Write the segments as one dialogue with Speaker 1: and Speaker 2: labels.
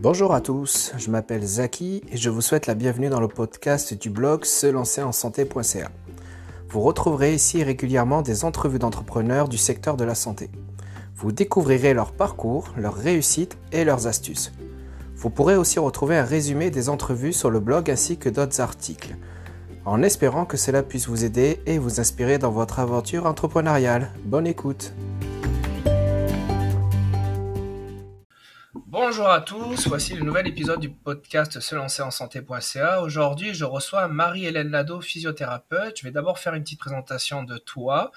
Speaker 1: Bonjour à tous, je m'appelle Zaki et je vous souhaite la bienvenue dans le podcast du blog se lancer en santé.ca. Vous retrouverez ici régulièrement des entrevues d'entrepreneurs du secteur de la santé. Vous découvrirez leur parcours, leurs réussites et leurs astuces. Vous pourrez aussi retrouver un résumé des entrevues sur le blog ainsi que d'autres articles, en espérant que cela puisse vous aider et vous inspirer dans votre aventure entrepreneuriale. Bonne écoute Bonjour à tous, voici le nouvel épisode du podcast Se lancer en santé.ca. Aujourd'hui, je reçois Marie-Hélène Lado, physiothérapeute. Je vais d'abord faire une petite présentation de toi.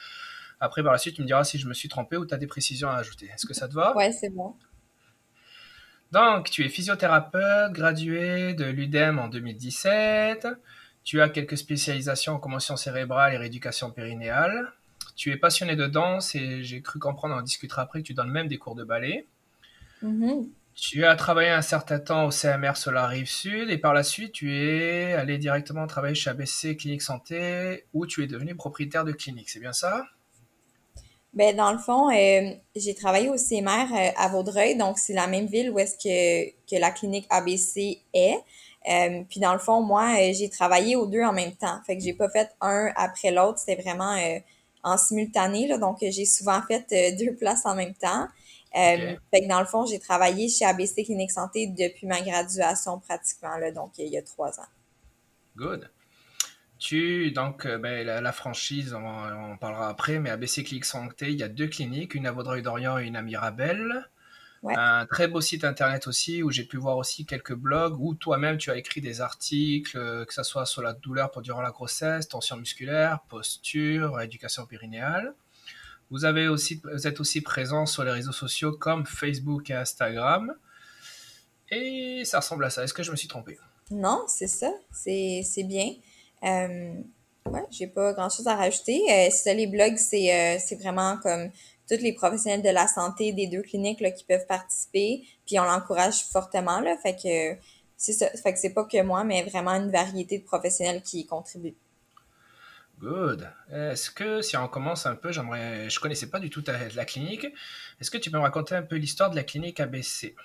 Speaker 1: Après, par la suite, tu me diras si je me suis trompé ou tu as des précisions à ajouter. Est-ce que ça te va?
Speaker 2: Ouais, c'est bon.
Speaker 1: Donc, tu es physiothérapeute, gradué de l'UDEM en 2017. Tu as quelques spécialisations en commotion cérébrale et rééducation périnéale. Tu es passionné de danse et j'ai cru comprendre, on en discutera après, que tu donnes même des cours de ballet.
Speaker 2: Mm-hmm.
Speaker 1: Tu as travaillé un certain temps au CMR sur la rive sud et par la suite tu es allé directement travailler chez ABC Clinique Santé où tu es devenu propriétaire de clinique, c'est bien ça?
Speaker 2: Ben, dans le fond, euh, j'ai travaillé au CMR euh, à Vaudreuil, donc c'est la même ville où est-ce que, la clinique ABC est. Euh, puis dans le fond, moi, j'ai travaillé aux deux en même temps. Fait que j'ai pas fait un après l'autre, c'était vraiment en simultané, donc j'ai souvent fait deux places en même temps. Euh, fait que dans le fond, j'ai travaillé chez ABC Clinique Santé depuis ma graduation pratiquement, là, donc il y a trois ans.
Speaker 1: Good. Tu, donc, euh, ben, la, franchise, on, on, parlera après, mais ABC Clinique Santé, il y a deux cliniques, une à Vaudreuil-Dorion et une à Mirabel. Un très beau site internet aussi où j'ai pu voir aussi quelques blogs où toi-même tu as écrit des articles, euh, que ce soit sur la douleur durant la grossesse, tension musculaire, posture, éducation périnéale. Vous, êtes aussi présent sur les réseaux sociaux comme Facebook et Instagram. Et ça ressemble à ça. Est-ce que je me suis trompé?
Speaker 2: Non, c'est ça. C'est bien. Euh, ouais, j'ai pas grand chose à rajouter. Euh, ça, les blogs, c'est euh, vraiment comme tous les professionnels de la santé des deux cliniques qui peuvent participer. Puis on l'encourage fortement. Là, fait que c'est ça. Fait que c'est pas que moi, mais vraiment une variété de professionnels qui y contribuent.
Speaker 1: Good. Est-ce que si on commence un peu, j'aimerais, je connaissais pas du tout la clinique. Est-ce que tu peux me raconter un peu l'histoire de la clinique ABC?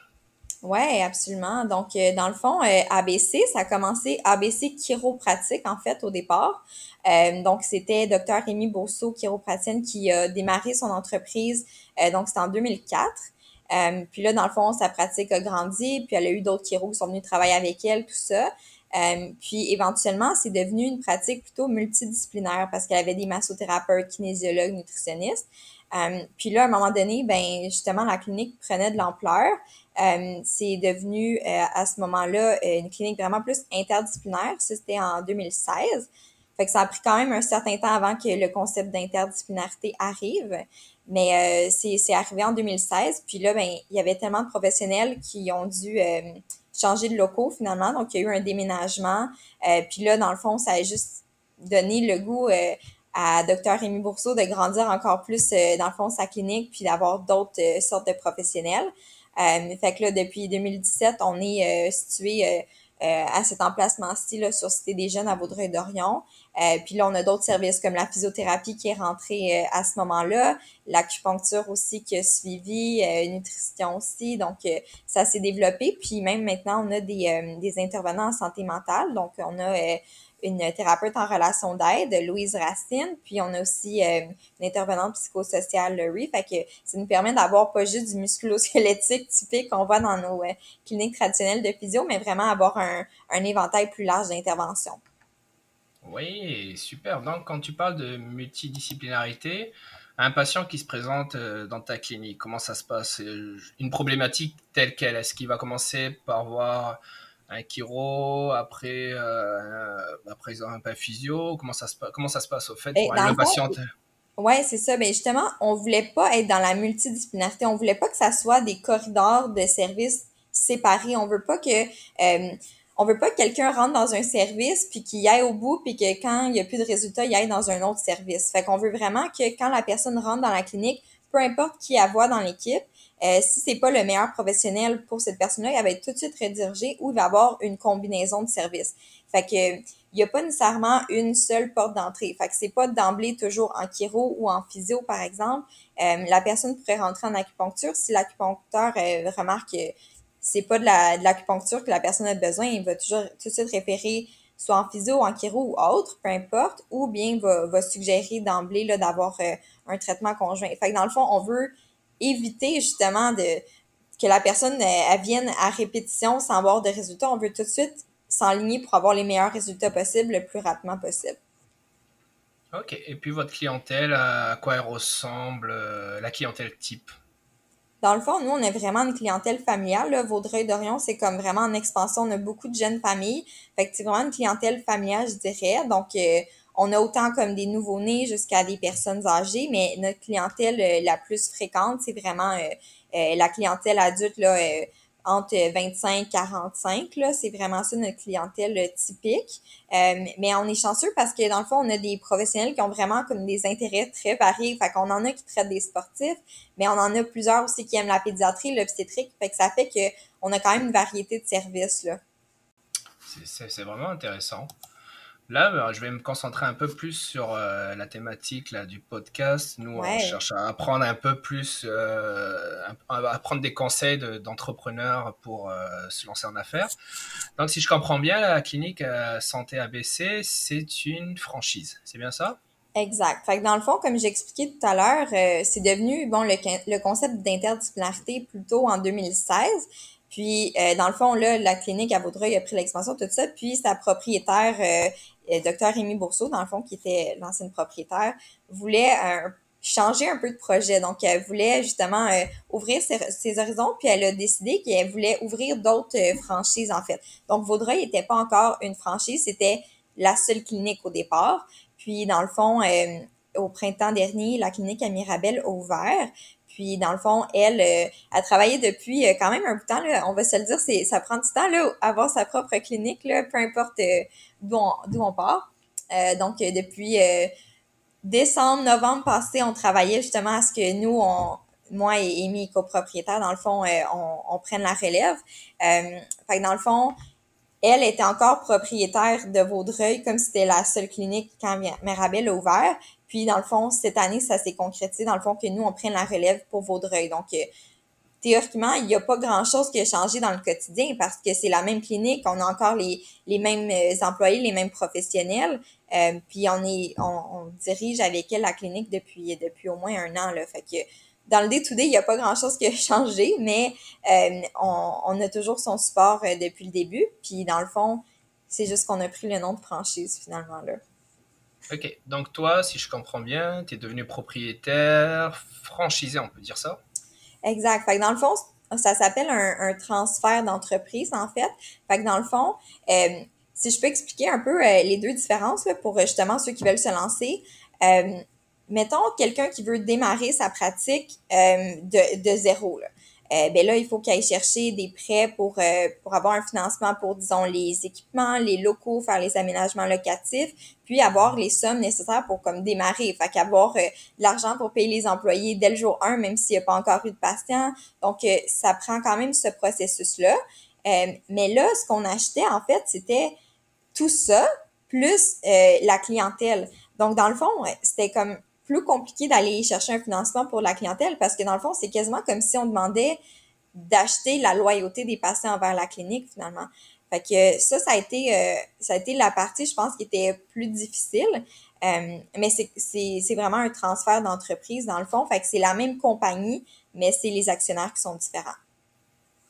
Speaker 2: Oui, absolument. Donc, euh, dans le fond, euh, ABC, ça a commencé ABC chiropratique, en fait, au départ. Euh, donc, c'était Dr. Rémi Bourseau, chiropraticienne, qui a démarré son entreprise. donc, c'était en 2004. puis là, dans le fond, sa pratique a grandi, puis elle a eu d'autres chiros qui sont venus travailler avec elle, tout ça. Euh, puis éventuellement, c'est devenu une pratique plutôt multidisciplinaire parce qu'elle avait des massothérapeutes, kinésiologues, nutritionnistes. Euh, puis là, à un moment donné, ben justement, la clinique prenait de l'ampleur. Euh, c'est devenu à ce moment-là une clinique vraiment plus interdisciplinaire. Ça, c'était en 2016. Fait que ça a pris quand même un certain temps avant que le concept d'interdisciplinarité arrive. Mais c'est arrivé en 2016. Puis là, ben, il y avait tellement de professionnels qui ont dû changer de locaux finalement. Donc, il y a eu un déménagement. Euh, puis là, dans le fond, ça a juste donné le goût euh, à Dr. Rémi Bourseau de grandir encore plus, euh, dans le fond, sa clinique, puis d'avoir d'autres sortes de professionnels. fait que là, depuis 2017, on est situé euh, à cet emplacement-ci sur Cité des Jeunes à Vaudreuil-Dorion. Euh, puis là, on a d'autres services comme la physiothérapie qui est rentrée euh, à ce moment-là, l'acupuncture aussi qui a suivi, euh, nutrition aussi. Donc, ça s'est développé. Puis même maintenant, on a des, des intervenants en santé mentale. Donc, on a une thérapeute en relation d'aide, Louise Racine, puis on a aussi euh, une intervenante psychosociale, Laurie. Fait que ça nous permet d'avoir pas juste du musculo-squelettique typique qu'on voit dans nos euh, cliniques traditionnelles de physio, mais vraiment avoir un, éventail plus large d'interventions.
Speaker 1: Oui, super. Donc, quand tu parles de multidisciplinarité, un patient qui se présente euh, dans ta clinique, comment ça se passe? Une problématique telle qu'elle, est-ce qu'il va commencer par voir un chiro, après, euh, après un physio Comment ça, se, comment ça se passe au fait pour
Speaker 2: un patient? Oui, c'est ça. Mais justement, on voulait pas être dans la multidisciplinarité. On voulait pas que ça soit des corridors de services séparés. On veut pas que euh, on veut pas que quelqu'un rentre dans un service puis qu'il aille au bout puis que quand il y a plus de résultats, il aille dans un autre service. Fait qu'on veut vraiment que quand la personne rentre dans la clinique, peu importe qui elle voit dans l'équipe, euh, si c'est pas le meilleur professionnel pour cette personne-là, elle va être tout de suite redirigée ou il va avoir une combinaison de services. Fait que il n'y a pas nécessairement une seule porte d'entrée. Fait que c'est pas d'emblée toujours en chiro ou en physio, par exemple. Euh, la personne pourrait rentrer en acupuncture si l'acupuncteur euh, remarque que c'est pas de la, de l'acupuncture que la personne a besoin, il va toujours tout de suite référer soit en physio, en chiro ou autre, peu importe, ou bien va, va suggérer d'emblée là, d'avoir euh, un traitement conjoint. Fait que dans le fond, on veut éviter justement de que la personne elle, vienne à répétition sans avoir de résultats. On veut tout de suite s'enligner pour avoir les meilleurs résultats possibles le plus rapidement possible.
Speaker 1: Ok, et puis votre clientèle, à quoi elle ressemble, euh, la clientèle type?
Speaker 2: Dans le fond, nous, on est vraiment une clientèle familiale. Là. Vaudreuil-Dorion, c'est comme vraiment en expansion. On a beaucoup de jeunes familles. Fait que c'est vraiment une clientèle familiale, je dirais. Donc, euh, on a autant comme des nouveau-nés jusqu'à des personnes âgées, mais notre clientèle euh, la plus fréquente, c'est vraiment euh, la clientèle adulte là, entre 25 45 là, c'est vraiment ça notre clientèle euh, typique. Euh, mais on est chanceux parce que dans le fond, on a des professionnels qui ont vraiment comme des intérêts très variés. Fait qu'on en a qui traitent des sportifs, mais on en a plusieurs aussi qui aiment la pédiatrie, l'obstétrique. Fait que ça fait que on a quand même une variété de services là.
Speaker 1: C'est vraiment intéressant. Là, ben, je vais me concentrer un peu plus sur euh, la thématique là, du podcast. Nous, on cherche à apprendre un peu plus, euh, à prendre des conseils d'entrepreneurs pour euh, se lancer en affaires. Donc, si je comprends bien, la clinique Santé ABC, c'est une franchise. C'est bien ça?
Speaker 2: Exact. Fait que dans le fond, comme j'ai expliqué tout à l'heure, c'est devenu bon le, le concept d'interdisciplinarité plutôt en 2016. Puis, dans le fond, là, la clinique à Vaudreuil a pris l'expansion, tout ça. Puis, sa propriétaire euh, docteur Rémi Bourseau, dans le fond, qui était l'ancienne propriétaire, voulait euh, changer un peu de projet. Donc, elle voulait justement euh, ouvrir ses, horizons, puis elle a décidé qu'elle voulait ouvrir d'autres franchises, en fait. Donc, Vaudreuil n'était pas encore une franchise, c'était la seule clinique au départ. Puis, dans le fond, au printemps dernier, la clinique à Mirabel a ouvert. Puis, dans le fond, elle a travaillé depuis quand même un bout de temps. Là, on va se le dire, c'est ça prend du temps là, avoir sa propre clinique, là, peu importe d'où on, part. Euh, donc, euh, depuis euh, décembre, novembre passé, on travaillait justement à ce que nous, on, moi et Amy, copropriétaire, dans le fond, on, on prenne la relève. fait que dans le fond, elle était encore propriétaire de Vaudreuil, comme c'était la seule clinique quand Mirabel a ouvert. Puis, dans le fond, cette année, ça s'est concrétisé, dans le fond, que nous, on prenne la relève pour Vaudreuil. Donc, théoriquement, il n'y a pas grand-chose qui a changé dans le quotidien parce que c'est la même clinique, on a encore les, mêmes euh, employés, les mêmes professionnels, euh, puis on est on, dirige avec elle la clinique depuis au moins un an là, fait que dans le day-to-day, il n'y a pas grand-chose qui a changé, mais euh, on, on, a toujours son support depuis le début. Puis dans le fond, c'est juste qu'on a pris le nom de franchise finalement là.
Speaker 1: OK. Donc toi, si je comprends bien, tu es devenu propriétaire, franchisé, on peut dire ça?
Speaker 2: Exact. Fait que dans le fond, ça s'appelle un, transfert d'entreprise, en fait. Fait que dans le fond, euh, si je peux expliquer un peu euh, les deux différences pour justement ceux qui veulent se lancer. Euh, mettons quelqu'un qui veut démarrer sa pratique de, de zéro. Là euh, ben là, il faut qu'il aille chercher des prêts pour, euh, pour avoir un financement pour, disons, les équipements, les locaux, faire les aménagements locatifs, puis avoir les sommes nécessaires pour comme démarrer. Fait qu'avoir euh, l'argent pour payer les employés dès le jour 1, même s'il n'y a pas encore eu de patient. Donc, euh, ça prend quand même ce processus-là. mais là, ce qu'on achetait, en fait, c'était tout ça, plus la clientèle. Donc, dans le fond, c'était comme plus compliqué d'aller chercher un financement pour la clientèle parce que dans le fond, c'est quasiment comme si on demandait d'acheter la loyauté des patients envers la clinique finalement. Fait que ça, ça a été, euh, ça a été la partie, je pense, qui était plus difficile. Euh, mais c'est vraiment un transfert d'entreprise dans le fond. Fait que c'est la même compagnie, mais c'est les actionnaires qui sont différents.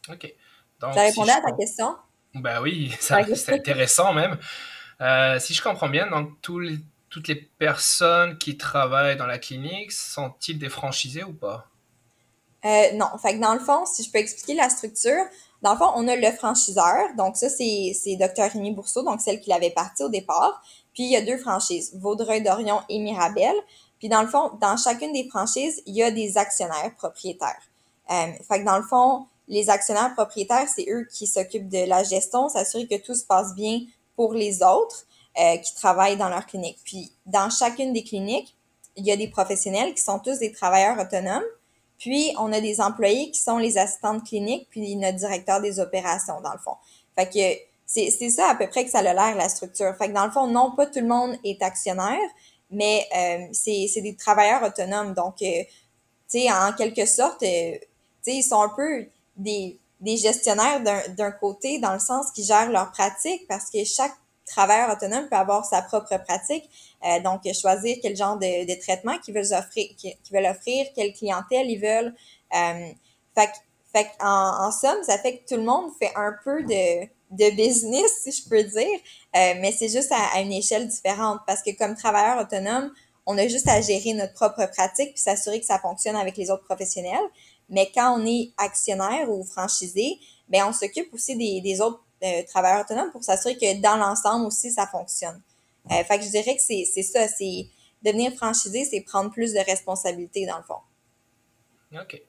Speaker 1: OK.
Speaker 2: Donc, ça répondait à ta question?
Speaker 1: Ben oui, c'est intéressant même. Euh, si je comprends bien, donc tous les toutes les personnes qui travaillent dans la clinique sont-ils des franchisés ou pas?
Speaker 2: Euh, non. Fait que dans le fond, si je peux expliquer la structure, dans le fond, on a le franchiseur. Donc, ça, c'est, c'est Dr. Rémi Bourseau, donc celle qui l'avait parti au départ. Puis, il y a deux franchises, Vaudreuil-Dorion et Mirabel. Puis, dans le fond, dans chacune des franchises, il y a des actionnaires propriétaires. Euh, fait que dans le fond, les actionnaires propriétaires, c'est eux qui s'occupent de la gestion, s'assurer que tout se passe bien pour les autres. Euh, qui travaillent dans leur clinique. Puis, dans chacune des cliniques, il y a des professionnels qui sont tous des travailleurs autonomes. Puis, on a des employés qui sont les assistantes cliniques, puis notre directeur des opérations, dans le fond. Fait que c'est, ça à peu près que ça a l'air, la structure. Fait que dans le fond, non, pas tout le monde est actionnaire, mais euh, c'est, des travailleurs autonomes. Donc, euh, tu sais, en quelque sorte, tu sais, ils sont un peu des des gestionnaires d'un côté, dans le sens qu'ils gèrent leur pratique, parce que chaque travailleur autonome peut avoir sa propre pratique. Euh, donc, choisir quel genre de, de traitement qu'ils veulent offrir, qu'ils veulent offrir, quelle clientèle ils veulent. Euh, fait, fait en, en, somme, ça fait que tout le monde fait un peu de, de business, si je peux dire, euh, mais c'est juste à, une échelle différente parce que comme travailleur autonome, on a juste à gérer notre propre pratique puis s'assurer que ça fonctionne avec les autres professionnels. Mais quand on est actionnaire ou franchisé, ben on s'occupe aussi des, des autres euh, travailleurs autonomes pour s'assurer que dans l'ensemble aussi, ça fonctionne. Euh, fait que je dirais que c'est ça, c'est devenir franchisé, c'est prendre plus de responsabilités dans le fond.
Speaker 1: OK.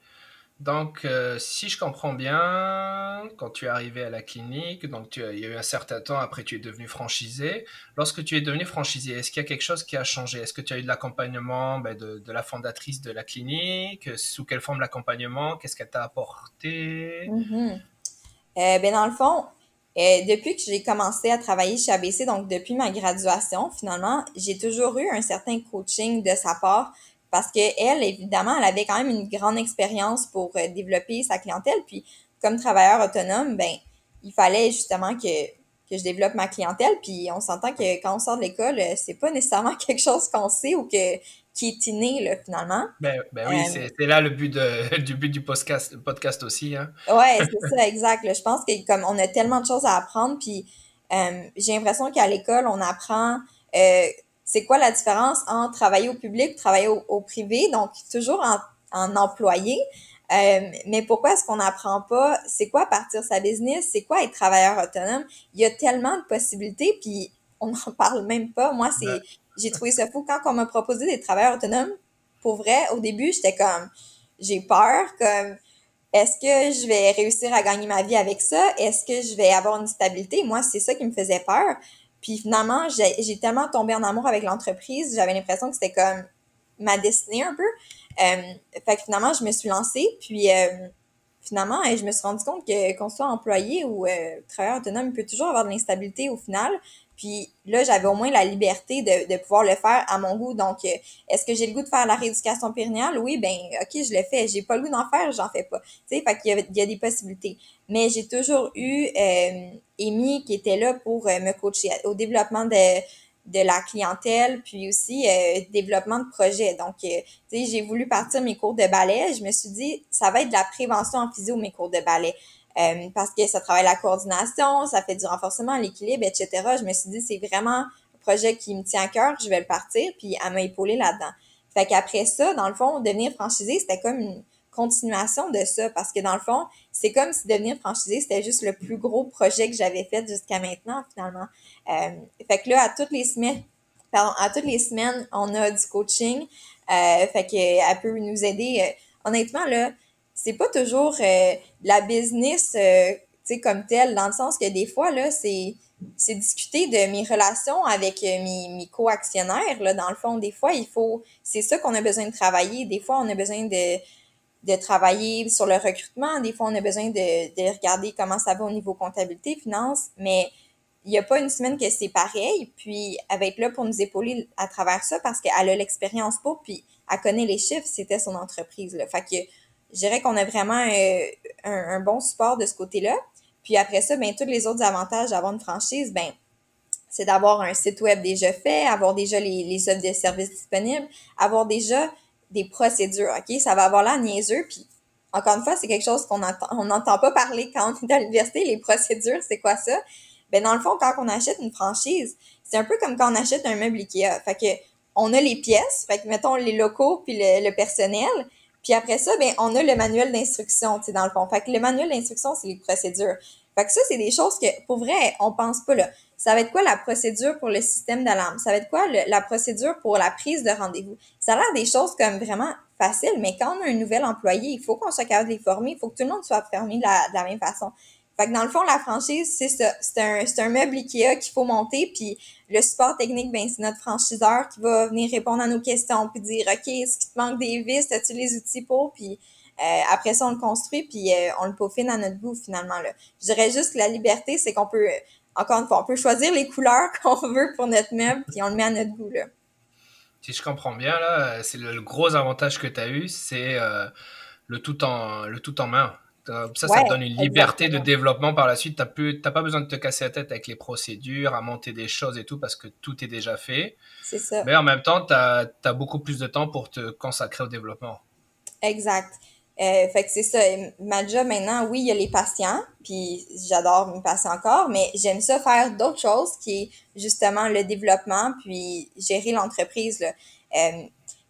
Speaker 1: Donc, euh, si je comprends bien, quand tu es arrivé à la clinique, donc tu, il y a eu un certain temps après tu es devenu franchisé. Lorsque tu es devenu franchisé, est-ce qu'il y a quelque chose qui a changé? Est-ce que tu as eu de l'accompagnement ben, de, de, la fondatrice de la clinique? Sous quelle forme l'accompagnement? Qu'est-ce qu'elle t'a apporté?
Speaker 2: Mm-hmm. euh, ben, Dans le fond, euh, depuis que j'ai commencé à travailler chez ABC, donc depuis ma graduation, finalement, j'ai toujours eu un certain coaching de sa part parce que elle, évidemment, elle avait quand même une grande expérience pour euh, développer sa clientèle. Puis, comme travailleur autonome, ben, il fallait justement que, que je développe ma clientèle. Puis, on s'entend que quand on sort de l'école, euh, c'est pas nécessairement quelque chose qu'on sait ou que qui est inné, là, finalement.
Speaker 1: Ben, ben oui, euh, c'est là le but, de, du but du podcast, podcast aussi. Hein?
Speaker 2: Ouais, c'est ça, exact. Je pense que comme on a tellement de choses à apprendre, puis j'ai l'impression qu'à l'école, on apprend c'est quoi la différence entre travailler au public et travailler au, privé, donc toujours en, en employé. Euh, mais pourquoi est-ce qu'on n'apprend pas? C'est quoi partir sa business, c'est quoi être travailleur autonome? Il y a tellement de possibilités, puis on n'en parle même pas. Moi, c'est j'ai trouvé ça fou quand on m'a proposé d'être travailleur autonome. Pour vrai, au début, j'étais comme j'ai peur, comme est-ce que je vais réussir à gagner ma vie avec ça? Est-ce que je vais avoir une stabilité? Moi, c'est ça qui me faisait peur. Puis finalement, j'ai tellement tombé en amour avec l'entreprise, j'avais l'impression que c'était comme ma destinée un peu. Euh, fait que finalement, je me suis lancée, puis euh, finalement, je me suis rendu compte que qu'on soit employé ou euh, travailleur autonome, il peut toujours avoir de l'instabilité au final. Puis là, j'avais au moins la liberté de, de pouvoir le faire à mon goût. Donc, euh, est-ce que j'ai le goût de faire la rééducation périnéale? Oui, ben ok, je le fais. J'ai pas le goût d'en faire, j'en fais pas. Tu sais, fait qu'il y, a, il y a des possibilités. Mais j'ai toujours eu euh, Amy qui était là pour euh, me coacher au développement de, de la clientèle, puis aussi euh, développement de projet. Donc, tu sais, j'ai voulu partir mes cours de ballet. Je me suis dit, ça va être de la prévention en physio, mes cours de ballet. Euh, parce que ça travaille la coordination, ça fait du renforcement, l'équilibre, etc. Je me suis dit, c'est vraiment un projet qui me tient à cœur, je vais le partir, puis à m'épauler là-dedans. Fait qu'après ça, dans le fond, devenir franchisé, c'était comme une continuation de ça, parce que dans le fond, c'est comme si devenir franchisé, c'était juste le plus gros projet que j'avais fait jusqu'à maintenant, finalement. Euh, fait que là, à toutes les semaines, pardon, à toutes les semaines, on a du coaching. Euh, fait qu'elle peut nous aider. Honnêtement, là, c'est pas toujours euh, la business euh, comme telle dans le sens que des fois là c'est c'est discuter de mes relations avec euh, mes, mes co-actionnaires là dans le fond. Des fois il faut c'est ça qu'on a besoin de travailler. Des fois on a besoin de de travailler sur le recrutement. Des fois on a besoin de, de regarder comment ça va au niveau comptabilité finance. Mais il n'y a pas une semaine que c'est pareil. Puis elle va être là pour nous épauler à travers ça parce qu'elle a l'expérience pour puis elle connaît les chiffres. C'était son entreprise fait que je dirais qu'on a vraiment euh, un, bon support de ce côté-là. Puis après ça, ben tous les autres avantages d'avoir une franchise, ben c'est d'avoir un site web déjà fait, avoir déjà les, les offres de services disponibles, avoir déjà des procédures, OK? Ça va avoir l'air niaiseux, puis encore une fois, c'est quelque chose qu'on entend, on n'entend pas parler quand on est à l'université. Les procédures, c'est quoi ça? Ben, dans le fond, quand on achète une franchise, c'est un peu comme quand on achète un meuble Ikea. Fait que, on a les pièces, fait que, mettons, les locaux puis le personnel, puis après ça, ben, on a le manuel d'instruction, tu dans le fond. Fait que le manuel d'instruction, c'est les procédures. Fait que ça, c'est des choses que, pour vrai, on pense pas, là. Ça va être quoi la procédure pour le système d'alarme? Ça va être quoi la procédure pour la prise de rendez-vous? Ça a l'air des choses comme vraiment faciles, mais quand on a un nouvel employé, il faut qu'on soit capable de les former, il faut que tout le monde soit la, de la même façon. Fait que dans le fond, la franchise, c'est ça. C'est un, meuble Ikea qu'il faut monter, puis le support technique, ben, c'est notre franchiseur qui va venir répondre à nos questions, puis dire, OK, est-ce qu'il te manque des vis? As-tu les outils pour? Puis euh, après ça, on le construit, puis euh, on le peaufine à notre goût, finalement. Là. Je dirais juste que la liberté, c'est qu'on peut, encore une fois, on peut choisir les couleurs qu'on veut pour notre meuble, puis on le met à notre goût, là.
Speaker 1: Si je comprends bien, là, c'est le, gros avantage que tu as eu, c'est euh, le, tout le tout en main Ça, ça te donne une liberté de développement par la suite. Tu n'as pas besoin de te casser la tête avec les procédures, à monter des choses et tout, parce que tout est déjà fait.
Speaker 2: C'est ça.
Speaker 1: Mais en même temps, tu as, as, beaucoup plus de temps pour te consacrer au développement.
Speaker 2: Exact. Euh, fait que c'est ça. Ma job maintenant, oui, il y a les patients, puis j'adore mes patients encore, mais j'aime ça faire d'autres choses qui est justement le développement, puis gérer l'entreprise. Euh,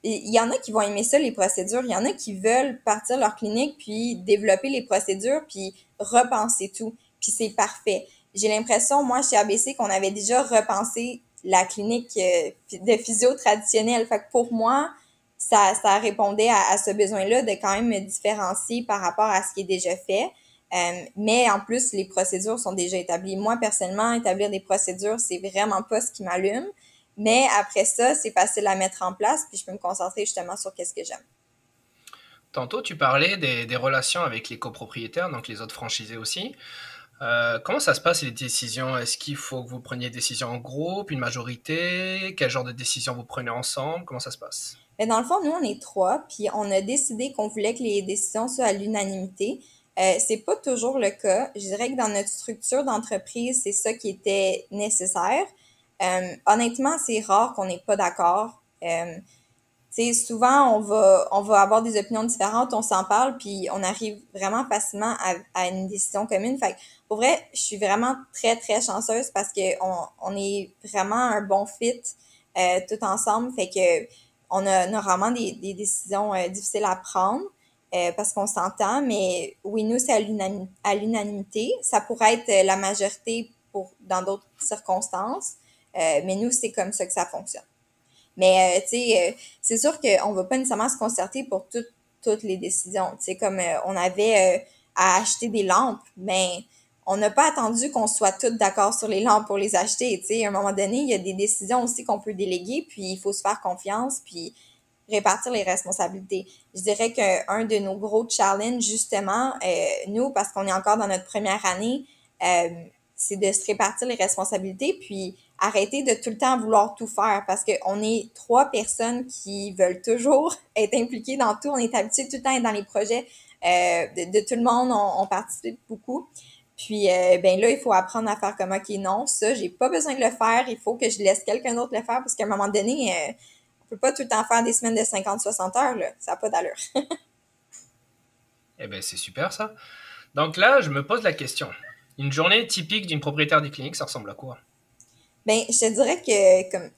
Speaker 2: il y en a qui vont aimer ça, les procédures. Il y en a qui veulent partir leur clinique, puis développer les procédures, puis repenser tout. Puis c'est parfait. J'ai l'impression, moi, chez ABC, qu'on avait déjà repensé la clinique euh, de physio traditionnelle. Fait que pour moi, ça, ça répondait à, ce besoin-là de quand même me différencier par rapport à ce qui est déjà fait. Euh, mais en plus, les procédures sont déjà établies. Moi, personnellement, établir des procédures, c'est vraiment pas ce qui m'allume. Mais après ça, c'est facile à mettre en place, puis je peux me concentrer justement sur qu'est-ce que j'aime.
Speaker 1: Tantôt, tu parlais des, des, relations avec les copropriétaires, donc les autres franchisés aussi. Euh, comment ça se passe les décisions? Est-ce qu'il faut que vous preniez des décisions en groupe, une majorité? Quel genre de décisions vous prenez ensemble? Comment ça se passe?
Speaker 2: Mais dans le fond, nous, on est trois, puis on a décidé qu'on voulait que les décisions soient à l'unanimité. Euh, c'est pas toujours le cas. Je dirais que dans notre structure d'entreprise, c'est ça qui était nécessaire. Euh, honnêtement, c'est rare qu'on n'ait pas d'accord. Euh, souvent, on va, on va avoir des opinions différentes, on s'en parle, puis on arrive vraiment facilement à, à, une décision commune. Fait pour vrai, je suis vraiment très, très chanceuse parce qu'on on est vraiment un bon fit euh, tout ensemble. Fait que on a normalement des, des décisions euh, difficiles à prendre euh, parce qu'on s'entend, mais oui, nous, c'est à l'unanimité. Ça pourrait être la majorité pour dans d'autres circonstances, mais nous, c'est comme ça que ça fonctionne. Mais, tu sais, c'est sûr qu'on ne va pas nécessairement se concerter pour toutes les décisions. Tu sais, comme on avait à acheter des lampes, mais on n'a pas attendu qu'on soit tous d'accord sur les lampes pour les acheter. Tu sais, à un moment donné, il y a des décisions aussi qu'on peut déléguer, puis il faut se faire confiance, puis répartir les responsabilités. Je dirais qu'un de nos gros challenges, justement, euh, nous, parce qu'on est encore dans notre première année, euh, c'est de se répartir les responsabilités, puis arrêter de tout le temps vouloir tout faire, parce qu'on est trois personnes qui veulent toujours être impliquées dans tout. On est habitué tout le temps à être dans les projets euh, de, tout le monde, on, participe beaucoup. Puis, euh, ben là, il faut apprendre à faire comme, OK, non, ça, j'ai pas besoin de le faire. Il faut que je laisse quelqu'un d'autre le faire parce qu'à un moment donné, euh, on peut pas tout le temps faire des semaines de 50-60 heures, là. Ça n'a pas d'allure.
Speaker 1: eh ben, c'est super, ça. Donc là, je me pose la question. Une journée typique d'une propriétaire de clinique, ça ressemble à quoi?
Speaker 2: Ben, je te dirais que, comme,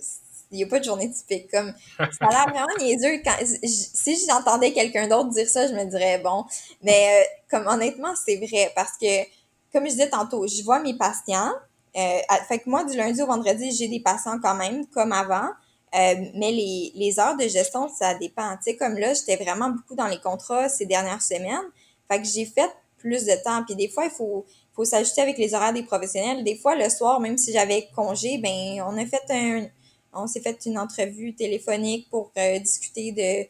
Speaker 2: il n'y a pas de journée typique. Comme, ça a l'air vraiment niaiseux. Quand, si j'entendais quelqu'un d'autre dire ça, je me dirais, bon. Mais, euh, comme, honnêtement, c'est vrai parce que, comme je disais tantôt, je vois mes patients. Euh, fait que moi, du lundi au vendredi, j'ai des patients quand même, comme avant. Euh, mais les, les heures de gestion, ça dépend. Tu sais, comme là, j'étais vraiment beaucoup dans les contrats ces dernières semaines. Fait que j'ai fait plus de temps. Puis des fois, il faut, faut s'ajuster avec les horaires des professionnels. Des fois, le soir, même si j'avais congé, ben on a fait un, on s'est fait une entrevue téléphonique pour euh, discuter de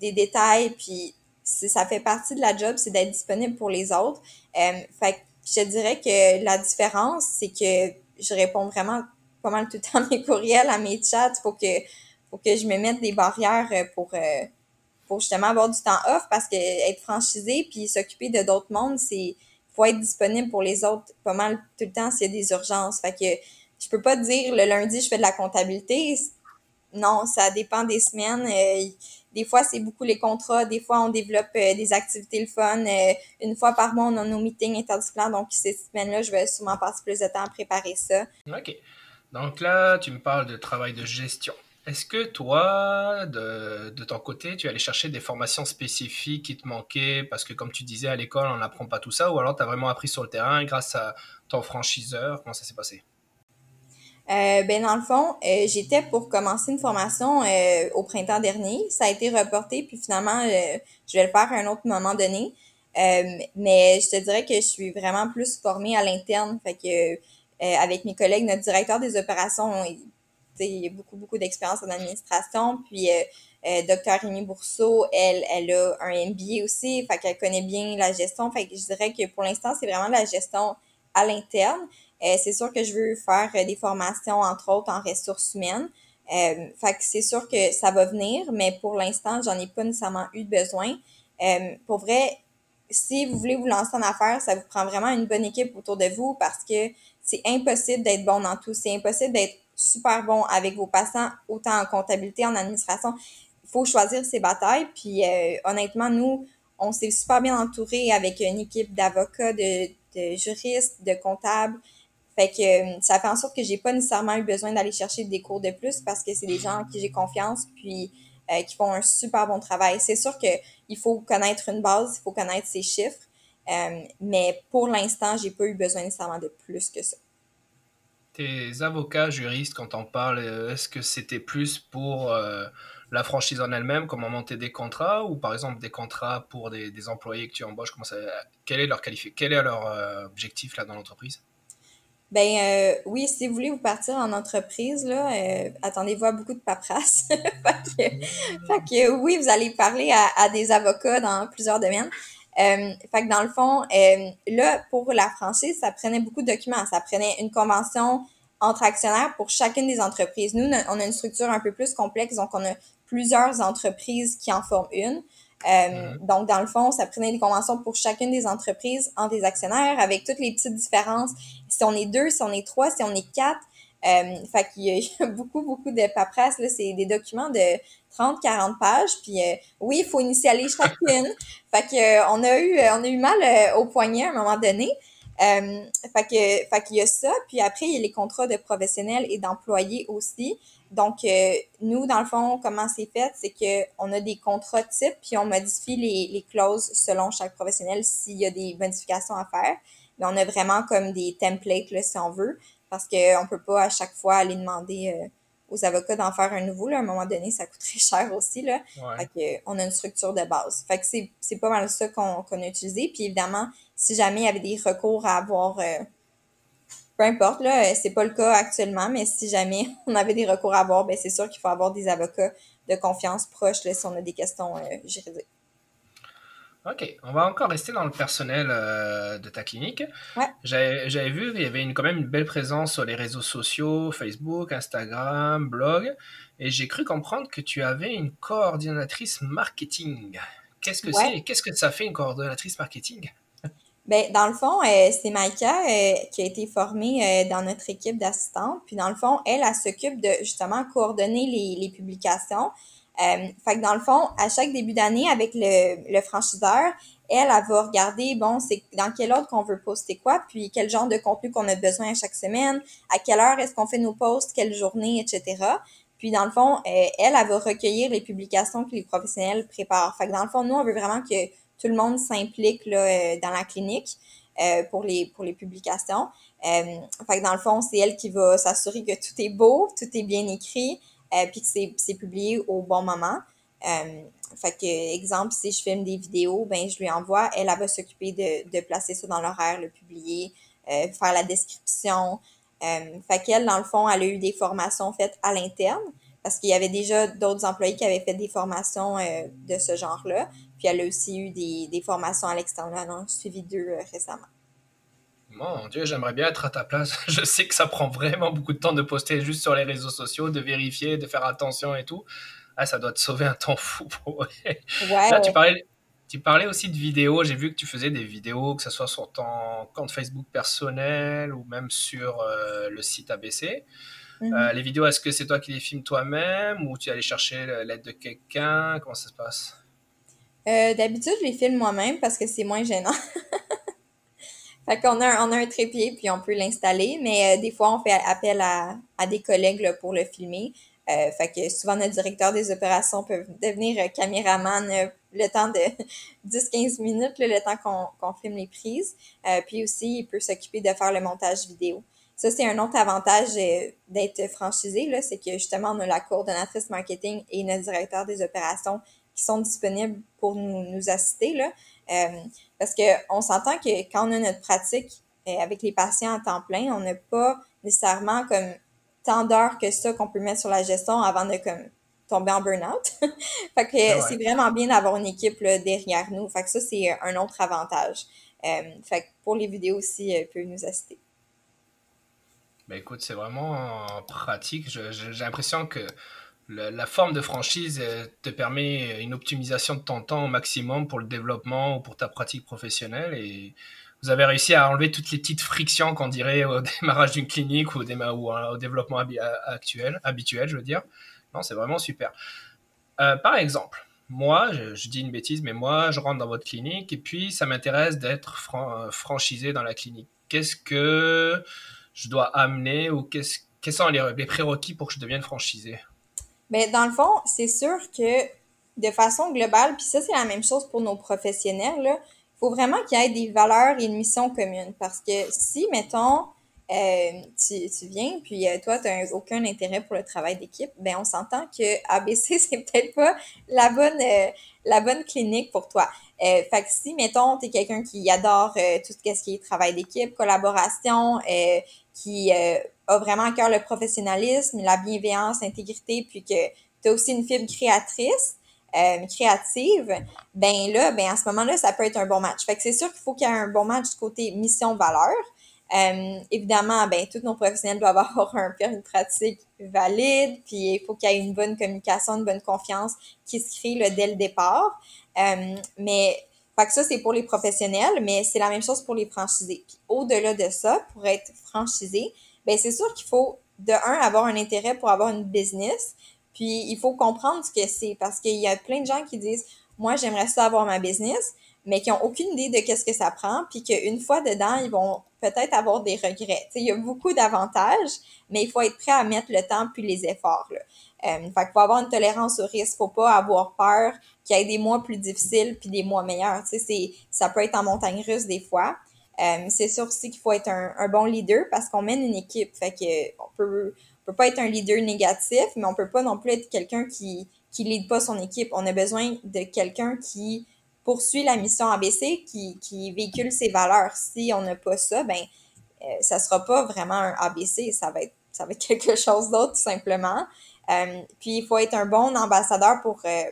Speaker 2: des détails. Puis ça fait partie de la job, c'est d'être disponible pour les autres. Euh, fait que je dirais que la différence, c'est que je réponds vraiment pas mal tout le temps à mes courriels, à mes chats. Faut que, faut que je me mette des barrières euh, pour, euh, pour justement avoir du temps off parce que être franchisé puis s'occuper de d'autres mondes, c'est faut être disponible pour les autres pas mal tout le temps s'il y a des urgences. Fait que je peux pas dire le lundi je fais de la comptabilité. Non, ça dépend des semaines. Euh, des fois, c'est beaucoup les contrats. Des fois, on développe euh, des activités le fun. Euh, une fois par mois, on a nos meetings interdisciplinaires. Donc, ces semaines-là, je vais sûrement passer plus de temps à préparer ça.
Speaker 1: OK. Donc là, tu me parles de travail de gestion. Est-ce que toi, de, ton côté, tu allais chercher des formations spécifiques qui te manquaient parce que, comme tu disais, à l'école, on n'apprend pas tout ça ou alors tu as vraiment appris sur le terrain grâce à ton franchiseur? Comment ça s'est passé?
Speaker 2: Euh, ben dans le fond, euh, j'étais pour commencer une formation euh, au printemps dernier. Ça a été reporté, puis finalement, je vais le faire à un autre moment donné. mais je te dirais que je suis vraiment plus formée à l'interne. Que avec mes collègues, notre directeur des opérations, beaucoup, beaucoup d'expérience en administration. Puis Docteur Rémi Bourseau, elle, elle a un MBA aussi, fait qu'elle connaît bien la gestion. Fait que je dirais que pour l'instant, c'est vraiment la gestion à l'interne. Euh, c'est sûr que je veux faire euh, des formations, entre autres, en ressources humaines. Euh, fait que c'est sûr que ça va venir, mais pour l'instant, j'en ai pas nécessairement eu besoin. pour vrai, si vous voulez vous lancer en affaires, ça vous prend vraiment une bonne équipe autour de vous parce que c'est impossible d'être bon dans tout. C'est impossible d'être super bon avec vos patients, autant en comptabilité, en administration. Il faut choisir ses batailles. Puis euh, honnêtement, nous, on s'est super bien entouré avec une équipe d'avocats, de, juristes, de comptables. Fait que euh, ça fait en sorte que j'ai pas nécessairement eu besoin d'aller chercher des cours de plus parce que c'est des gens en qui j'ai confiance puis euh, qui font un super bon travail. C'est sûr que il faut connaître une base, il faut connaître ses chiffres, mais pour l'instant, j'ai pas eu besoin nécessairement de plus que ça.
Speaker 1: Tes avocats, juristes, quand on parle, est-ce que c'était plus pour la franchise en elle-même, comment monter des contrats, ou par exemple des contrats pour des, des employés que tu embauches, comment ça, quel est leur qualifié, quel est leur objectif là dans l'entreprise?
Speaker 2: Ben euh, oui, si vous voulez vous partir en entreprise, là, euh, attendez-vous à beaucoup de paperasse. fait, que, oui, vous allez parler à, à des avocats dans plusieurs domaines. Euh, fait que dans le fond, euh, là, pour la franchise, ça prenait beaucoup de documents. Ça prenait une convention entre actionnaires pour chacune des entreprises. Nous, on a une structure un peu plus complexe, donc on a plusieurs entreprises qui en forment une. Euh. Donc, dans le fond, ça prenait des conventions pour chacune des entreprises en des actionnaires avec toutes les petites différences. Si on est deux, si on est trois, si on est quatre. Euh, fait qu'il y a beaucoup, beaucoup de paperasse. Là, c'est des documents de 30, 40 pages. Puis euh, oui, il faut initialiser chacune. fait que euh, on a eu, on a eu mal au poignet à un moment donné. Euh, fait que, fait qu'il y a ça. Puis après, il y a les contrats de professionnels et d'employés aussi. Donc, euh, nous, dans le fond, comment c'est fait, c'est qu'on a des contrats types, puis on modifie les, les clauses selon chaque professionnel s'il y a des modifications à faire. Mais on a vraiment comme des templates, là, si on veut, parce qu'on peut pas à chaque fois aller demander euh, aux avocats d'en faire un nouveau. Là. À un moment donné, ça coûte très cher aussi. Là. Fait que, on a une structure de base. Fait que c'est pas mal ça qu'on qu'on a utilisé. Puis évidemment, si jamais il y avait des recours à avoir... Euh, peu importe, là, euh, c'est pas le cas actuellement, mais si jamais on avait des recours à avoir, ben c'est sûr qu'il faut avoir des avocats de confiance proches là, si on a des questions euh, juridiques.
Speaker 1: Ok, on va encore rester dans le personnel euh, de ta clinique.
Speaker 2: Ouais.
Speaker 1: J'avais vu qu'il y avait une, quand même une belle présence sur les réseaux sociaux, Facebook, Instagram, blog, et j'ai cru comprendre que tu avais une coordinatrice marketing. Qu'est-ce que c'est Qu'est-ce que ça fait une coordinatrice marketing?
Speaker 2: Ben, dans le fond, euh, c'est Maïka euh, qui a été formée euh, dans notre équipe d'assistantes. Puis, dans le fond, elle, elle, s'occupe de justement coordonner les, les publications. Fait que dans le fond, à chaque début d'année, avec le, le franchiseur, elle, elle va regarder, bon, c'est dans quel ordre qu'on veut poster quoi, puis quel genre de contenu qu'on a besoin à chaque semaine, à quelle heure est-ce qu'on fait nos posts, quelle journée, etc. Puis dans le fond, elle, elle va recueillir les publications que les professionnels préparent. Fait que dans le fond, nous, on veut vraiment que tout le monde s'implique là, euh, dans la clinique euh, pour, les, pour les publications. Euh, fait que dans le fond, c'est elle qui va s'assurer que tout est beau, tout est bien écrit, euh, puis que c'est publié au bon moment. Euh, fait que, exemple, si je filme des vidéos, ben je lui envoie, elle, elle va s'occuper de, de placer ça dans l'horaire, le publier, euh, faire la description. Euh, fait qu'elle, dans le fond, elle a eu des formations faites à l'interne parce qu'il y avait déjà d'autres employés qui avaient fait des formations euh, de ce genre-là. Puis elle a aussi eu des, des formations à l'extérieur. Elle en suivi deux euh, récemment.
Speaker 1: Mon Dieu, j'aimerais bien être à ta place. Je sais que ça prend vraiment beaucoup de temps de poster juste sur les réseaux sociaux, de vérifier, de faire attention et tout. Ah, ça doit te sauver un temps fou. ouais, Là, tu parlais, tu parlais aussi de vidéos. J'ai vu que tu faisais des vidéos, que ce soit sur ton compte Facebook personnel ou même sur euh, le site ABC. -hmm. euh, les vidéos, est-ce que c'est toi qui les filmes toi-même ou tu allais chercher l'aide de quelqu'un? Comment ça se passe?
Speaker 2: Euh, D'habitude, je les filme moi-même parce que c'est moins gênant. fait qu'on a, un, on a un trépied puis on peut l'installer, mais euh, des fois, on fait appel à, à des collègues là, pour le filmer. Euh, fait que souvent, notre directeur des opérations peut devenir euh, caméraman euh, le temps de 10-15 minutes, là, le temps qu'on qu'on filme les prises. Euh, puis aussi, il peut s'occuper de faire le montage vidéo. Ça, c'est un autre avantage euh, d'être franchisé, c'est que justement, on a la coordonnatrice marketing et notre directeur des opérations qui sont disponibles pour nous, nous assister. Là. Euh, parce qu'on s'entend que quand on a notre pratique euh, avec les patients à temps plein, on n'a pas nécessairement comme tant d'heures que ça qu'on peut mettre sur la gestion avant de comme tomber en burn-out. fait que ouais. c'est vraiment bien d'avoir une équipe là, derrière nous. Fait que ça, c'est un autre avantage. Euh, fait que pour les vidéos aussi, euh, peuvent nous assister.
Speaker 1: Ben écoute, c'est vraiment pratique. J'ai l'impression que la, forme de franchise te permet une optimisation de ton temps au maximum pour le développement ou pour ta pratique professionnelle et vous avez réussi à enlever toutes les petites frictions qu'on dirait au démarrage d'une clinique ou au, développement actuel, habituel, je veux dire. Non, c'est vraiment super. Euh, par exemple, moi, je, dis une bêtise, mais moi, je rentre dans votre clinique et puis ça m'intéresse d'être franchisé dans la clinique. Qu'est-ce que je dois amener ou qu'est-ce, quels sont les, prérequis pour que je devienne franchisé?
Speaker 2: Mais dans le fond, c'est sûr que de façon globale, puis ça, c'est la même chose pour nos professionnels, il faut vraiment qu'il y ait des valeurs et une mission commune. Parce que si, mettons, euh, tu, tu, viens, puis euh, toi, tu n'as aucun intérêt pour le travail d'équipe, ben on s'entend que ABC, c'est peut-être pas la bonne, euh, la bonne clinique pour toi. fait que si, mettons, tu es quelqu'un qui adore tout ce qui est travail d'équipe, collaboration, qui a vraiment à cœur le professionnalisme, la bienveillance, l'intégrité, puis que tu as aussi une fibre créatrice, créative, ben là, ben à ce moment-là, ça peut être un bon match. Fait que c'est sûr qu'il faut qu'il y ait un bon match du côté mission-valeur. Euh, évidemment, ben, tous nos professionnels doivent avoir un permis de pratique valide, puis il faut qu'il y ait une bonne communication, une bonne confiance qui se crée là, dès le départ. Euh, mais fait que ça, c'est pour les professionnels, mais c'est la même chose pour les franchisés. Puis au-delà de ça, pour être franchisé, ben c'est sûr qu'il faut, de un, avoir un intérêt pour avoir une business, puis il faut comprendre ce que c'est, parce qu'il y a plein de gens qui disent, moi, j'aimerais ça avoir ma business, mais qui ont aucune idée de qu'est-ce que ça prend, puis qu'une fois dedans, ils vont peut-être avoir des regrets. il y a beaucoup d'avantages, mais il faut être prêt à mettre le temps puis les efforts. Là. Euh, fait faut avoir une tolérance au risque, faut pas avoir peur qu'il y ait des mois plus difficiles puis des mois meilleurs. Tu ça peut être en montagne russe des fois. Euh, c'est sûr aussi qu'il faut être un, bon leader parce qu'on mène une équipe. Fait que on peut, peut pas être un leader négatif, mais on peut pas non plus être quelqu'un qui qui lead pas son équipe. On a besoin de quelqu'un qui poursuit la mission ABC, qui, véhicule ses valeurs. Si on n'a pas ça, ben euh, ça sera pas vraiment un ABC, ça va être quelque chose d'autre simplement. Euh, puis il faut être un bon ambassadeur pour euh,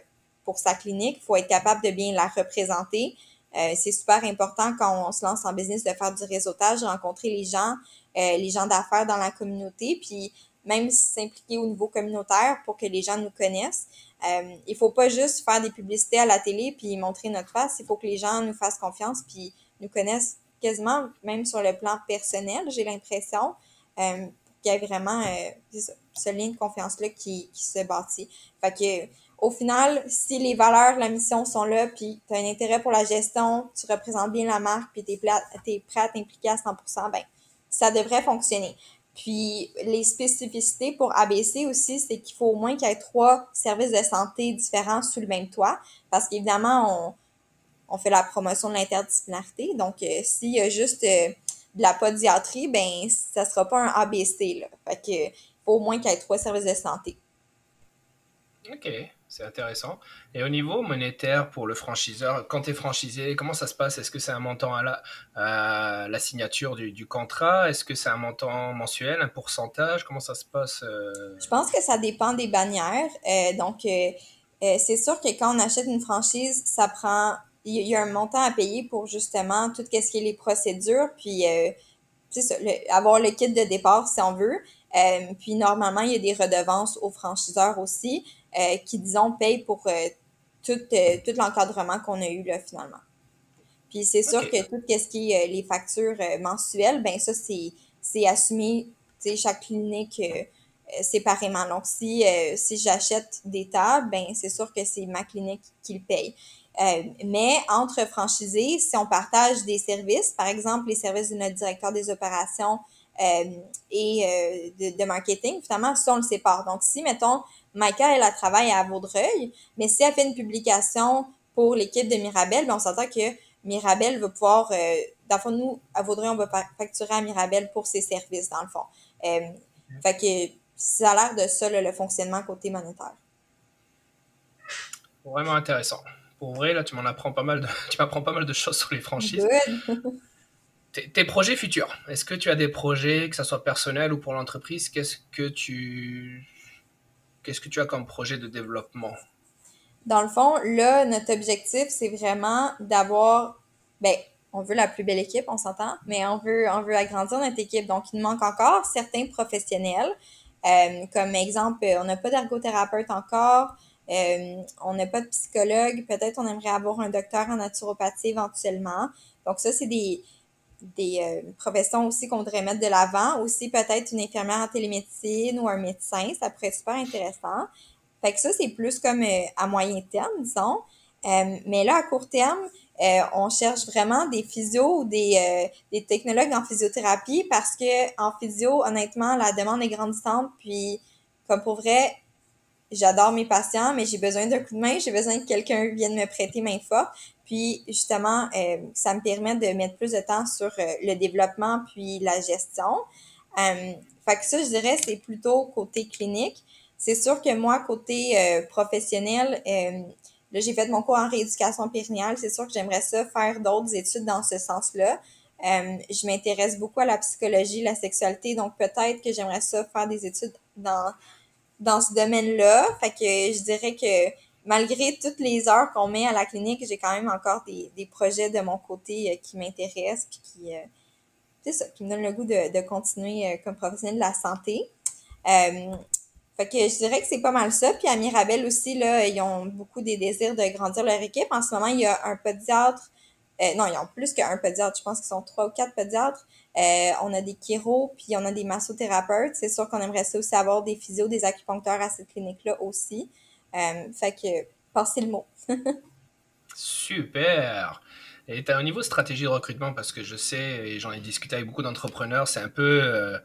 Speaker 2: pour sa clinique, il faut être capable de bien la représenter. c'est super important quand on se lance en business de faire du réseautage, rencontrer les gens, les gens d'affaires dans la communauté, puis même s'impliquer au niveau communautaire pour que les gens nous connaissent. Euh, il faut pas juste faire des publicités à la télé puis montrer notre face. Il faut que les gens nous fassent confiance puis nous connaissent quasiment même sur le plan personnel, j'ai l'impression, euh, qu'il y ait vraiment euh, ce lien de confiance-là qui, se bâtit. Fait que au final, si les valeurs, la mission sont là, puis tu as un intérêt pour la gestion, tu représentes bien la marque, puis tu es, es, prêt à t'impliquer à 100%, ben ça devrait fonctionner. Puis les spécificités pour ABC aussi, c'est qu'il faut au moins qu'il y ait trois services de santé différents sous le même toit, parce qu'évidemment, on, on fait la promotion de l'interdisciplinarité. Donc, euh, s'il y a juste euh, de la podiatrie, ben ça sera pas un ABC. Là. Fait que, faut au moins qu'il y ait trois services de santé.
Speaker 1: OK c'est intéressant. Et au niveau monétaire pour le franchiseur, quand tu es franchisé, comment ça se passe? Est-ce que c'est un montant à la, signature du, contrat? Est-ce que c'est un montant mensuel, un pourcentage? Comment ça se passe euh?
Speaker 2: Je pense que ça dépend des bannières. Euh, donc, euh, c'est sûr que quand on achète une franchise, ça prend. Il y a un montant à payer pour justement tout ce qui est les procédures, puis avoir le kit de départ si on veut. Puis normalement, il y a des redevances aux franchiseurs aussi. Euh, qui, disons, paye pour euh, tout, euh, tout l'encadrement qu'on a eu là, finalement. Puis c'est sûr que tout ce qui est les factures mensuelles, ben ça, c'est, assumé, tu sais, chaque clinique séparément. Donc, si, si j'achète des tables, ben c'est sûr que c'est ma clinique qui le paye. mais entre franchisés, si on partage des services, par exemple les services de notre directeur des opérations et de, de, marketing, finalement, ça, on le sépare. Donc, si, mettons, Maïka, elle, a travaillé à Vaudreuil, mais si elle fait une publication pour l'équipe de Mirabel, ben on s'entend que Mirabel va pouvoir, euh, dans le fond, nous, à Vaudreuil, on va facturer à Mirabel pour ses services, dans le fond. Euh, fait que ça a l'air de ça, le fonctionnement côté monétaire.
Speaker 1: Vraiment intéressant. Pour vrai, là, tu m'en apprends pas mal de, tu m'apprends pas mal de choses sur les franchises. tes, projets futurs, est-ce que tu as des projets, que ce soit personnel ou pour l'entreprise, qu'est-ce que tu Qu'est-ce que tu as comme projet de développement?
Speaker 2: Dans le fond, là, notre objectif, c'est vraiment d'avoir, ben, on veut la plus belle équipe, on s'entend, mais on veut, on veut agrandir notre équipe. Donc, il manque encore certains professionnels. comme exemple, on n'a pas d'ergothérapeute encore, on n'a pas de psychologue, peut-être on aimerait avoir un docteur en naturopathie éventuellement. Donc ça, c'est des, des professions aussi qu'on voudrait mettre de l'avant. Aussi peut-être une infirmière en télémédecine ou un médecin, ça pourrait être super intéressant. Fait que ça, c'est plus comme à moyen terme, disons. mais là, à court terme, euh, on cherche vraiment des physios ou des, euh, des technologues en physiothérapie parce que en physio, honnêtement, la demande est grandissante. Puis, comme pour vrai, j'adore mes patients, mais j'ai besoin d'un coup de main, j'ai besoin que quelqu'un vienne me prêter main forte. Puis, justement, euh, ça me permet de mettre plus de temps sur le développement puis la gestion. fait que ça, je dirais, c'est plutôt côté clinique. C'est sûr que moi, côté professionnel, Là, j'ai fait mon cours en rééducation périnéale. C'est sûr que j'aimerais ça faire d'autres études dans ce sens-là. Euh, je m'intéresse beaucoup à la psychologie, la sexualité, donc peut-être que j'aimerais ça faire des études dans, dans ce domaine-là. Fait que je dirais que malgré toutes les heures qu'on met à la clinique, j'ai quand même encore des, des projets de mon côté euh, qui m'intéressent puis qui, euh, c'est ça, qui me donnent le goût de, de continuer comme professionnel de la santé. Fait que je dirais que c'est pas mal ça. Puis à Mirabel aussi, là, ils ont beaucoup des désirs de grandir leur équipe. En ce moment, il y a un pédiatre. Euh, non, ils ont plus qu'un pédiatre. Je pense qu'ils sont trois ou quatre pédiatres. Euh, on a des chiro, puis on a des massothérapeutes. C'est sûr qu'on aimerait ça aussi avoir des physios, des acupuncteurs à cette clinique-là aussi. Euh, fait que, passez le mot.
Speaker 1: Super! Et au niveau stratégie de recrutement, parce que je sais, et j'en ai discuté avec beaucoup d'entrepreneurs, c'est un peu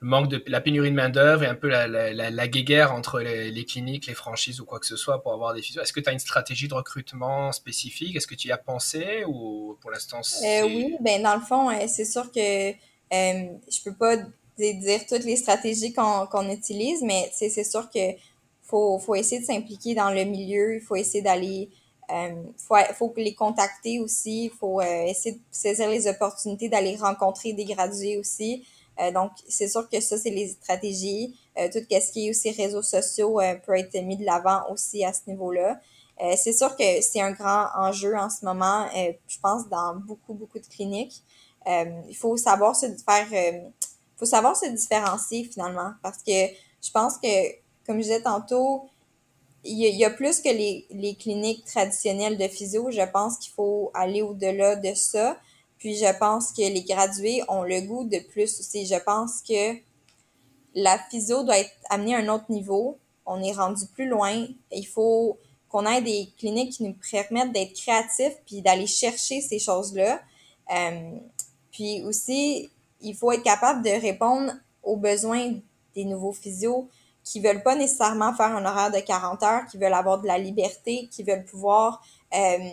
Speaker 1: manque de la pénurie de main d'œuvre et un peu la, la, la, guéguerre entre les, cliniques, les franchises ou quoi que ce soit pour avoir des physios. Est-ce que tu as une stratégie de recrutement spécifique? Est-ce que tu y as pensé ou pour l'instant
Speaker 2: euh, Oui, ben dans le fond, euh, c'est sûr que euh, je peux pas dire toutes les stratégies qu'on utilise, mais c'est sûr que faut, faut essayer de s'impliquer dans le milieu, il faut essayer d'aller il faut, faut les contacter aussi, il faut essayer de saisir les opportunités d'aller rencontrer des gradués aussi. Euh, donc, c'est sûr que ça, c'est les stratégies. Euh, tout ce qui est aussi réseaux sociaux euh, peut être mis de l'avant aussi à ce niveau-là. c'est sûr que c'est un grand enjeu en ce moment, je pense, dans beaucoup, beaucoup de cliniques. il faut savoir se faire, faut savoir se différencier finalement, parce que je pense que, comme je disais tantôt, il y, a plus que les, les cliniques traditionnelles de physio. Je pense qu'il faut aller au-delà de ça. Puis je pense que les gradués ont le goût de plus aussi. Je pense que la physio doit être amenée à un autre niveau. On est rendu plus loin. Il faut qu'on ait des cliniques qui nous permettent d'être créatifs puis d'aller chercher ces choses-là. Euh, puis aussi, il faut être capable de répondre aux besoins des nouveaux physios qui veulent pas nécessairement faire un horaire de 40 heures, qui veulent avoir de la liberté, qui veulent pouvoir euh,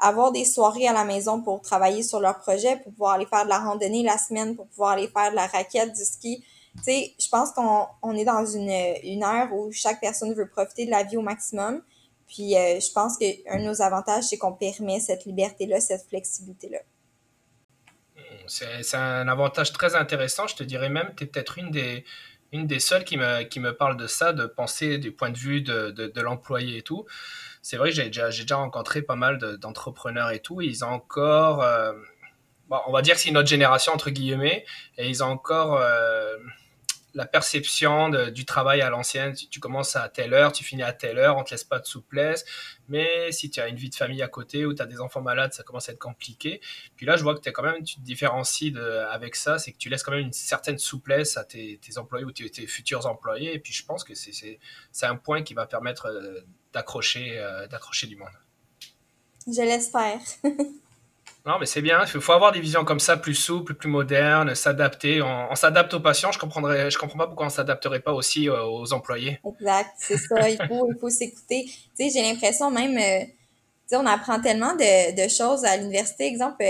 Speaker 2: avoir des soirées à la maison pour travailler sur leur projet, pour pouvoir aller faire de la randonnée la semaine, pour pouvoir aller faire de la raquette, du ski. Tu sais, je pense qu'on on est dans une, une ère où chaque personne veut profiter de la vie au maximum. Puis euh, je pense qu'un de nos avantages, c'est qu'on permet cette liberté-là, cette flexibilité-là.
Speaker 1: C'est un avantage très intéressant. Je te dirais même, tu es peut-être une des, une des seules qui me, qui me parle de ça, de penser du point de vue de, de l'employé et tout c'est vrai j'ai déjà, rencontré pas mal d'entrepreneurs et tout. ils ont encore, euh, on va dire que c'est une autre génération entre guillemets, et ils ont encore euh, la perception du travail à l'ancienne. Tu, commences à telle heure, tu finis à telle heure, on te laisse pas de souplesse. Mais si tu as une vie de famille à côté ou tu as des enfants malades, ça commence à être compliqué. Puis là, je vois que es quand même, tu te différencies avec ça, c'est que tu laisses quand même une certaine souplesse à tes, employés ou tes, tes, futurs employés. Et puis je pense que c'est un point qui va permettre euh, d'accrocher euh, d'accrocher du monde.
Speaker 2: Je l'espère.
Speaker 1: non, mais c'est bien. Il faut avoir des visions comme ça, plus souples, plus modernes, s'adapter. On, s'adapte aux patients. Je comprendrais, je comprends pas pourquoi on s'adapterait pas aussi euh, aux employés.
Speaker 2: Exact, c'est ça. Il faut, il faut s'écouter. Tu sais, j'ai l'impression même, euh, tu sais, on apprend tellement de, de choses à l'université. Exemple,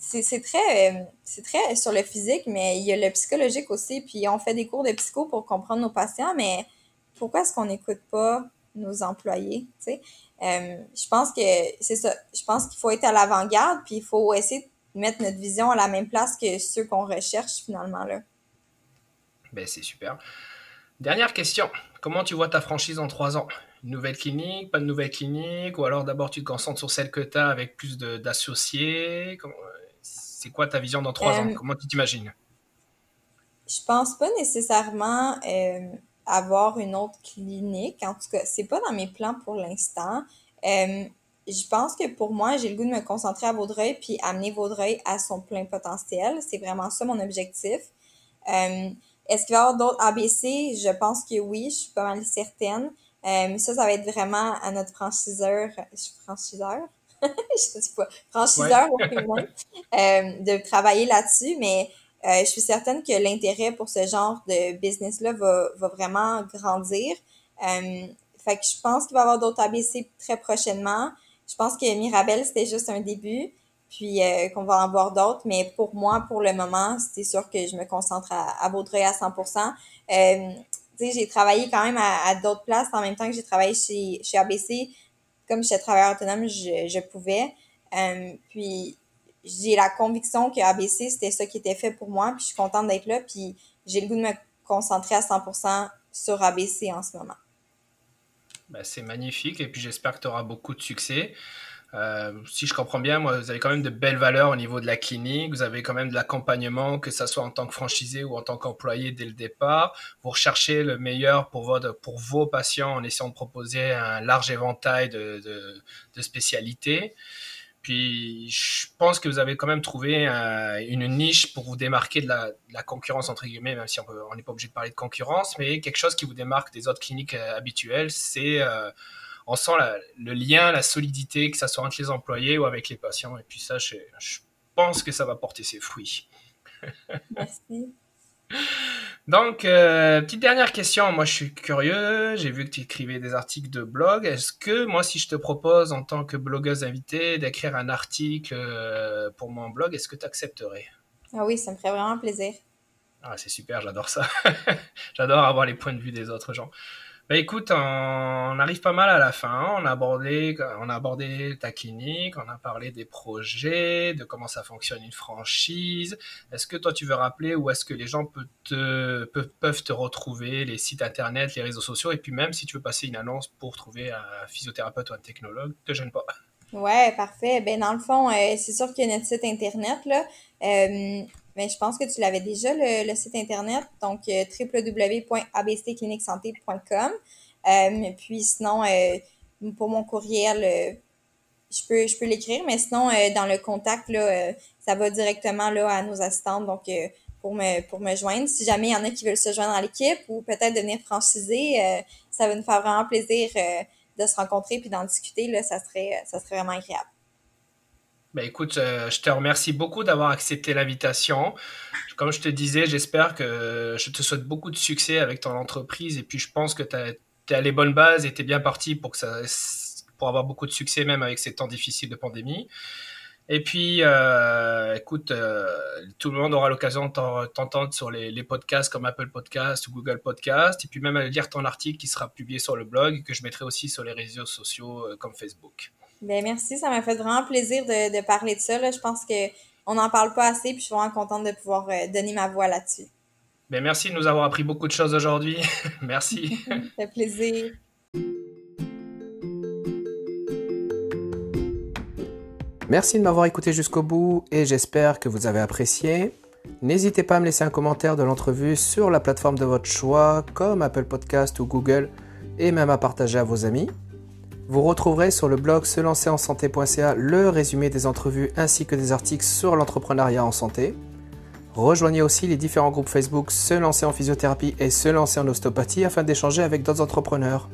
Speaker 2: c'est très, c'est très sur le physique, mais il y a le psychologique aussi. Puis on fait des cours de psycho pour comprendre nos patients, mais pourquoi est-ce qu'on n'écoute pas? Nos employés, tu sais. Euh, je pense que c'est ça. Je pense qu'il faut être à l'avant-garde, puis il faut essayer de mettre notre vision à la même place que ceux qu'on recherche finalement là.
Speaker 1: Ben, c'est super. Dernière question. Comment tu vois ta franchise en trois ans? Une nouvelle clinique, pas de nouvelle clinique Ou alors d'abord tu te concentres sur celle que tu as avec plus d'associés? C'est quoi ta vision dans trois ans? Euh, Comment tu t'imagines?
Speaker 2: je pense pas nécessairement euh, avoir une autre clinique. En tout cas, c'est pas dans mes plans pour l'instant. Euh, je pense que pour moi, j'ai le goût de me concentrer à Vaudreuil puis amener Vaudreuil à son plein potentiel. C'est vraiment ça mon objectif. Euh, est-ce qu'il va y avoir d'autres ABC? Je pense que oui, je suis pas mal certaine. mais ça, ça va être vraiment à notre franchiseur. Je suis franchiseur? je sais pas. Franchiseur, de travailler là-dessus. Mais euh, je suis certaine que l'intérêt pour ce genre de business-là va, va vraiment grandir. Euh, fait que je pense qu'il va y avoir d'autres ABC très prochainement. Je pense que Mirabel, c'était juste un début, puis euh, qu'on va en voir d'autres. Mais pour moi, pour le moment, c'est sûr que je me concentre à, à à 100 euh, j'ai travaillé quand même à, d'autres places en même temps que j'ai travaillé chez, chez ABC. Comme j'étais travailleur autonome, je, je pouvais. Euh, puis j'ai la conviction que ABC, c'était ça qui était fait pour moi, puis je suis contente d'être là, puis j'ai le goût de me concentrer à 100% sur ABC en ce moment.
Speaker 1: Ben, c'est magnifique, et puis j'espère que tu auras beaucoup de succès. Euh, si je comprends bien, moi, vous avez quand même de belles valeurs au niveau de la clinique. Vous avez quand même de l'accompagnement, que ce soit en tant que franchisé ou en tant qu'employé dès le départ. Vous recherchez le meilleur pour, votre, pour vos patients en essayant de proposer un large éventail de, de, de spécialités. Puis je pense que vous avez quand même trouvé une niche pour vous démarquer de la, concurrence, entre guillemets, même si on n'est pas obligé de parler de concurrence, mais quelque chose qui vous démarque des autres cliniques euh, habituelles, c'est euh, on sent le lien, la solidité, que ce soit entre les employés ou avec les patients. Et puis ça, je pense que ça va porter ses fruits.
Speaker 2: Merci.
Speaker 1: Donc, euh, petite dernière question. Moi, je suis curieux. J'ai vu que tu écrivais des articles de blog. Est-ce que moi, si je te propose en tant que blogueuse invitée d'écrire un article euh, pour mon blog, est-ce que tu accepterais
Speaker 2: Ah oui, ça me ferait vraiment plaisir.
Speaker 1: Ah, c'est super, j'adore ça. j'adore avoir les points de vue des autres gens. Bah écoute, on arrive pas mal à la fin. On a abordé, on a abordé ta clinique, on a parlé des projets, de comment ça fonctionne une franchise. Est-ce que toi tu veux rappeler où est-ce que les gens peuvent te, retrouver, les sites internet, les réseaux sociaux, et puis même si tu veux passer une annonce pour trouver un physiothérapeute ou un technologue, te gêne pas.
Speaker 2: Ouais, parfait. Ben dans le fond, euh, c'est sûr qu'il y a notre site internet là. Euh, je pense que tu l'avais déjà, le, site Internet, donc euh, www.abccliniquesanté.com. Euh, puis sinon, euh, pour mon courriel, je peux, je peux l'écrire, mais sinon, dans le contact, là, ça va directement là, à nos assistantes. Donc, pour me, pour me joindre. Si jamais il y en a qui veulent se joindre à l'équipe ou peut-être devenir franchisé, ça va nous faire vraiment plaisir de se rencontrer puis d'en discuter. Là, ça, serait, ça serait vraiment agréable.
Speaker 1: Ben écoute, euh, je te remercie beaucoup d'avoir accepté l'invitation. Comme je te disais, j'espère que je te souhaite beaucoup de succès avec ton entreprise et puis je pense que tu es à les bonnes bases et tu es bien parti pour, que ça, pour avoir beaucoup de succès même avec ces temps difficiles de pandémie. Et puis, euh, écoute, euh, tout le monde aura l'occasion de t'entendre sur les, les, podcasts comme Apple Podcast ou Google Podcast, et puis même à lire ton article qui sera publié sur le blog et que je mettrai aussi sur les réseaux sociaux comme Facebook.
Speaker 2: Ben merci, ça m'a fait vraiment plaisir de, de parler de ça. Là. Je pense qu'on n'en parle pas assez, puis je suis vraiment contente de pouvoir euh, donner ma voix là-dessus.
Speaker 1: Ben merci de nous avoir appris beaucoup de choses aujourd'hui. merci.
Speaker 2: ça fait plaisir.
Speaker 3: Merci de m'avoir écouté jusqu'au bout et j'espère que vous avez apprécié. N'hésitez pas à me laisser un commentaire de l'entrevue sur la plateforme de votre choix, comme Apple Podcast ou Google, et même à partager à vos amis. Vous retrouverez sur le blog selancerensanté.ca le résumé des entrevues ainsi que des articles sur l'entrepreneuriat en santé. Rejoignez aussi les différents groupes Facebook Se lancer en physiothérapie et Se lancer en ostéopathie afin d'échanger avec d'autres entrepreneurs.